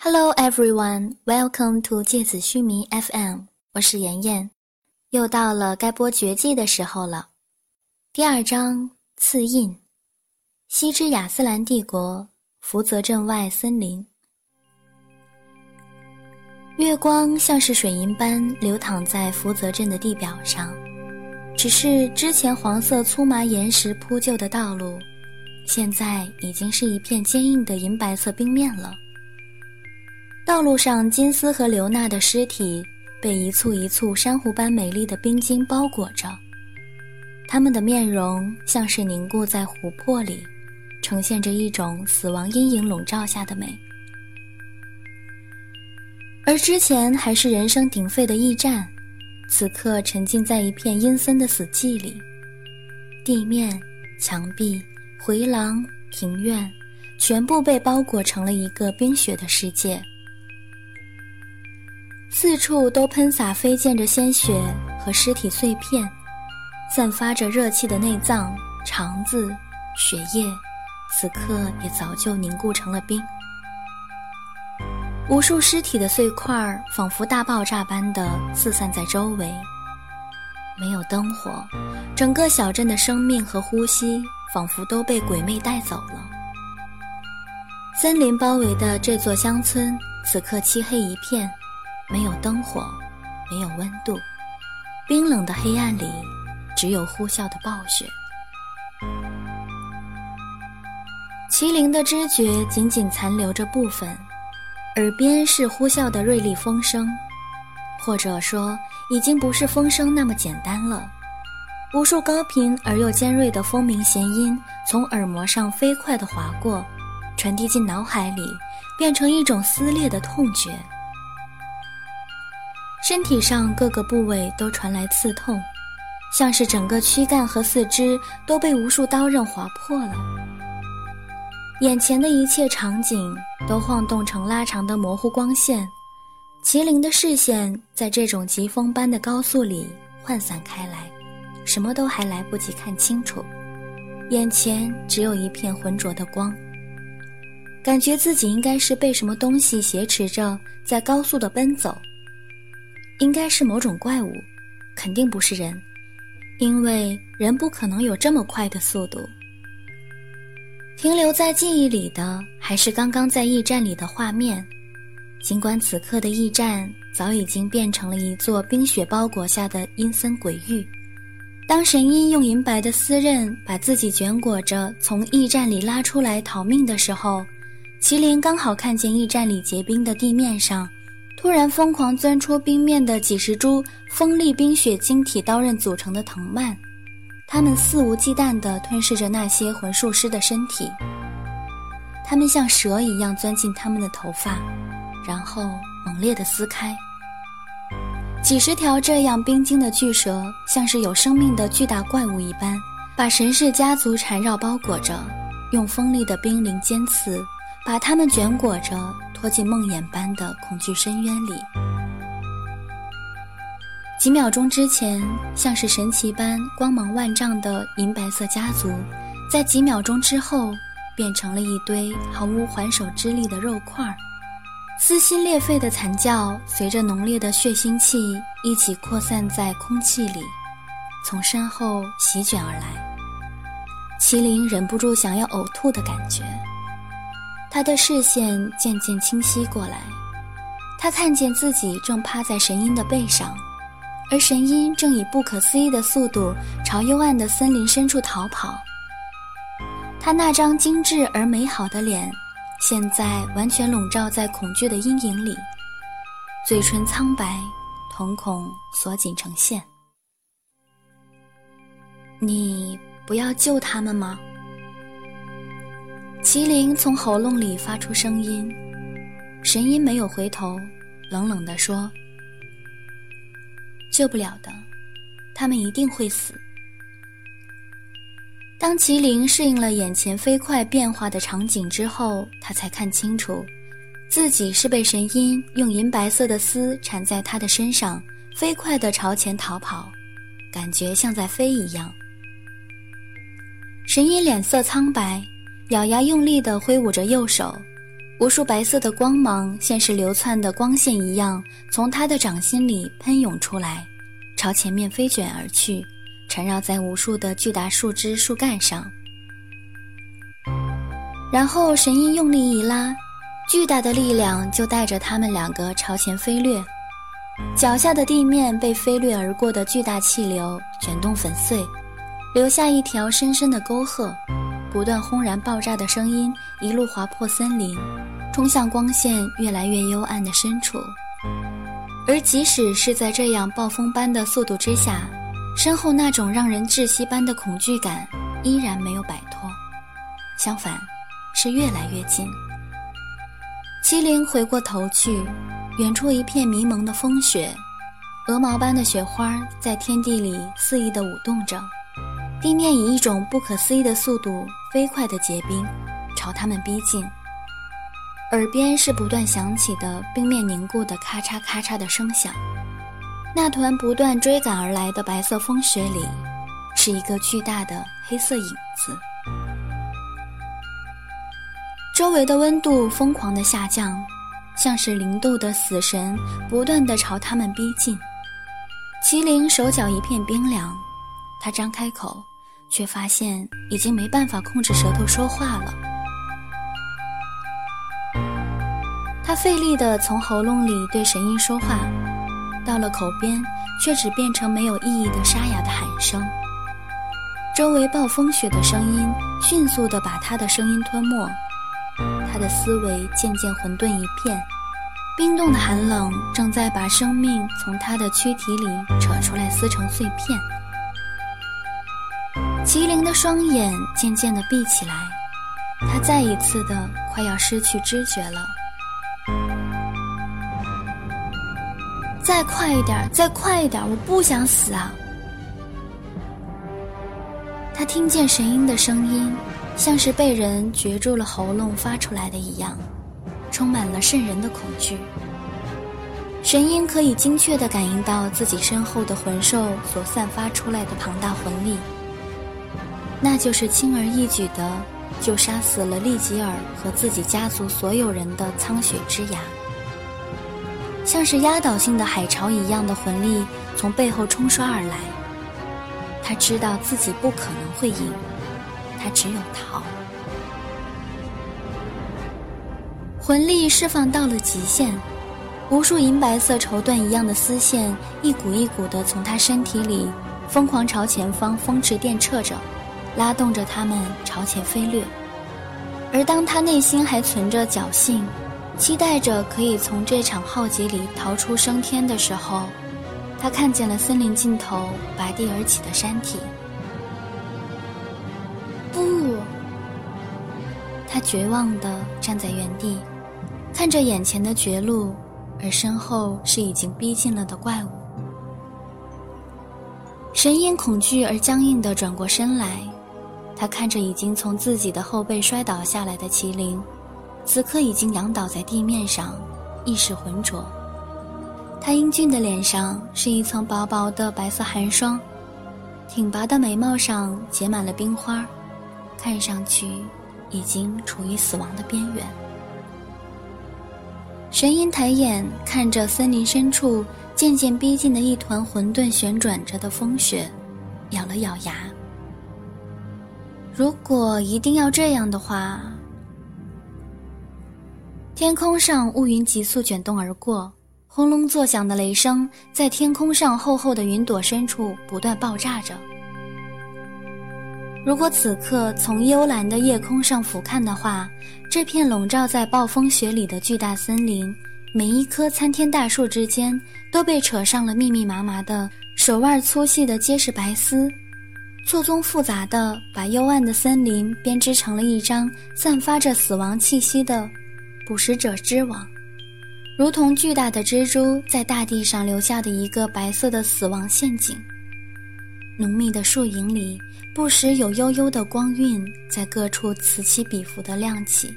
Hello everyone, welcome to 芥子须弥 FM。我是妍妍，又到了该播绝技的时候了。第二章刺印。西之亚斯兰帝国福泽镇外森林，月光像是水银般流淌在福泽镇的地表上，只是之前黄色粗麻岩石铺就的道路，现在已经是一片坚硬的银白色冰面了。道路上，金丝和刘娜的尸体被一簇一簇珊瑚般美丽的冰晶包裹着，他们的面容像是凝固在琥珀里，呈现着一种死亡阴影笼罩下的美。而之前还是人声鼎沸的驿站，此刻沉浸在一片阴森的死寂里，地面、墙壁、回廊、庭院，全部被包裹成了一个冰雪的世界。四处都喷洒飞溅着鲜血和尸体碎片，散发着热气的内脏、肠子、血液，此刻也早就凝固成了冰。无数尸体的碎块仿佛大爆炸般的四散在周围。没有灯火，整个小镇的生命和呼吸仿佛都被鬼魅带走了。森林包围的这座乡村，此刻漆黑一片。没有灯火，没有温度，冰冷的黑暗里，只有呼啸的暴雪。麒麟的知觉仅仅残留着部分，耳边是呼啸的锐利风声，或者说，已经不是风声那么简单了。无数高频而又尖锐的风鸣弦音从耳膜上飞快地划过，传递进脑海里，变成一种撕裂的痛觉。身体上各个部位都传来刺痛，像是整个躯干和四肢都被无数刀刃划破了。眼前的一切场景都晃动成拉长的模糊光线，麒麟的视线在这种疾风般的高速里涣散开来，什么都还来不及看清楚，眼前只有一片浑浊的光。感觉自己应该是被什么东西挟持着，在高速的奔走。应该是某种怪物，肯定不是人，因为人不可能有这么快的速度。停留在记忆里的还是刚刚在驿站里的画面，尽管此刻的驿站早已经变成了一座冰雪包裹下的阴森鬼域。当神医用银白的丝刃把自己卷裹着从驿站里拉出来逃命的时候，麒麟刚好看见驿站里结冰的地面上。突然疯狂钻出冰面的几十株锋利冰雪晶体刀刃组成的藤蔓，它们肆无忌惮地吞噬着那些魂术师的身体。它们像蛇一样钻进他们的头发，然后猛烈地撕开。几十条这样冰晶的巨蛇，像是有生命的巨大怪物一般，把神氏家族缠绕包裹着，用锋利的冰凌尖刺把他们卷裹着。拖进梦魇般的恐惧深渊里。几秒钟之前，像是神奇般光芒万丈的银白色家族，在几秒钟之后，变成了一堆毫无还手之力的肉块儿。撕心裂肺的惨叫随着浓烈的血腥气一起扩散在空气里，从身后席卷而来。麒麟忍不住想要呕吐的感觉。他的视线渐渐清晰过来，他看见自己正趴在神鹰的背上，而神鹰正以不可思议的速度朝幽暗的森林深处逃跑。他那张精致而美好的脸，现在完全笼罩在恐惧的阴影里，嘴唇苍白，瞳孔锁紧成线。你不要救他们吗？麒麟从喉咙里发出声音，神鹰没有回头，冷冷地说：“救不了的，他们一定会死。”当麒麟适应了眼前飞快变化的场景之后，他才看清楚，自己是被神鹰用银白色的丝缠在他的身上，飞快地朝前逃跑，感觉像在飞一样。神鹰脸色苍白。咬牙用力地挥舞着右手，无数白色的光芒像是流窜的光线一样，从他的掌心里喷涌出来，朝前面飞卷而去，缠绕在无数的巨大树枝、树干上。然后神鹰用力一拉，巨大的力量就带着他们两个朝前飞掠，脚下的地面被飞掠而过的巨大气流卷动粉碎，留下一条深深的沟壑。不断轰然爆炸的声音一路划破森林，冲向光线越来越幽暗的深处。而即使是在这样暴风般的速度之下，身后那种让人窒息般的恐惧感依然没有摆脱，相反，是越来越近。麒麟回过头去，远处一片迷蒙的风雪，鹅毛般的雪花在天地里肆意地舞动着。地面以一种不可思议的速度飞快地结冰，朝他们逼近。耳边是不断响起的冰面凝固的咔嚓咔嚓的声响。那团不断追赶而来的白色风雪里，是一个巨大的黑色影子。周围的温度疯狂地下降，像是零度的死神不断地朝他们逼近。麒麟手脚一片冰凉。他张开口，却发现已经没办法控制舌头说话了。他费力地从喉咙里对神鹰说话，到了口边，却只变成没有意义的沙哑的喊声。周围暴风雪的声音迅速地把他的声音吞没，他的思维渐渐混沌一片，冰冻的寒冷正在把生命从他的躯体里扯出来，撕成碎片。麒麟的双眼渐渐地闭起来，他再一次的快要失去知觉了。再快一点，再快一点！我不想死啊！他听见神鹰的声音，像是被人攫住了喉咙发出来的一样，充满了渗人的恐惧。神鹰可以精确地感应到自己身后的魂兽所散发出来的庞大魂力。那就是轻而易举的就杀死了利吉尔和自己家族所有人的苍雪之牙，像是压倒性的海潮一样的魂力从背后冲刷而来。他知道自己不可能会赢，他只有逃。魂力释放到了极限，无数银白色绸缎一样的丝线一股一股的从他身体里疯狂朝前方风驰电掣着。拉动着他们朝前飞掠，而当他内心还存着侥幸，期待着可以从这场浩劫里逃出升天的时候，他看见了森林尽头拔地而起的山体。不，他绝望地站在原地，看着眼前的绝路，而身后是已经逼近了的怪物。神因恐惧而僵硬地转过身来。他看着已经从自己的后背摔倒下来的麒麟，此刻已经仰倒在地面上，意识浑浊。他英俊的脸上是一层薄薄的白色寒霜，挺拔的眉毛上结满了冰花，看上去已经处于死亡的边缘。神鹰抬眼看着森林深处渐渐逼近的一团混沌旋转着的风雪，咬了咬牙。如果一定要这样的话，天空上乌云急速卷动而过，轰隆作响的雷声在天空上厚厚的云朵深处不断爆炸着。如果此刻从幽蓝的夜空上俯瞰的话，这片笼罩在暴风雪里的巨大森林，每一棵参天大树之间都被扯上了密密麻麻的手腕粗细的结实白丝。错综复杂的，把幽暗的森林编织成了一张散发着死亡气息的捕食者之网，如同巨大的蜘蛛在大地上留下的一个白色的死亡陷阱。浓密的树影里，不时有幽幽的光晕在各处此起彼伏的亮起。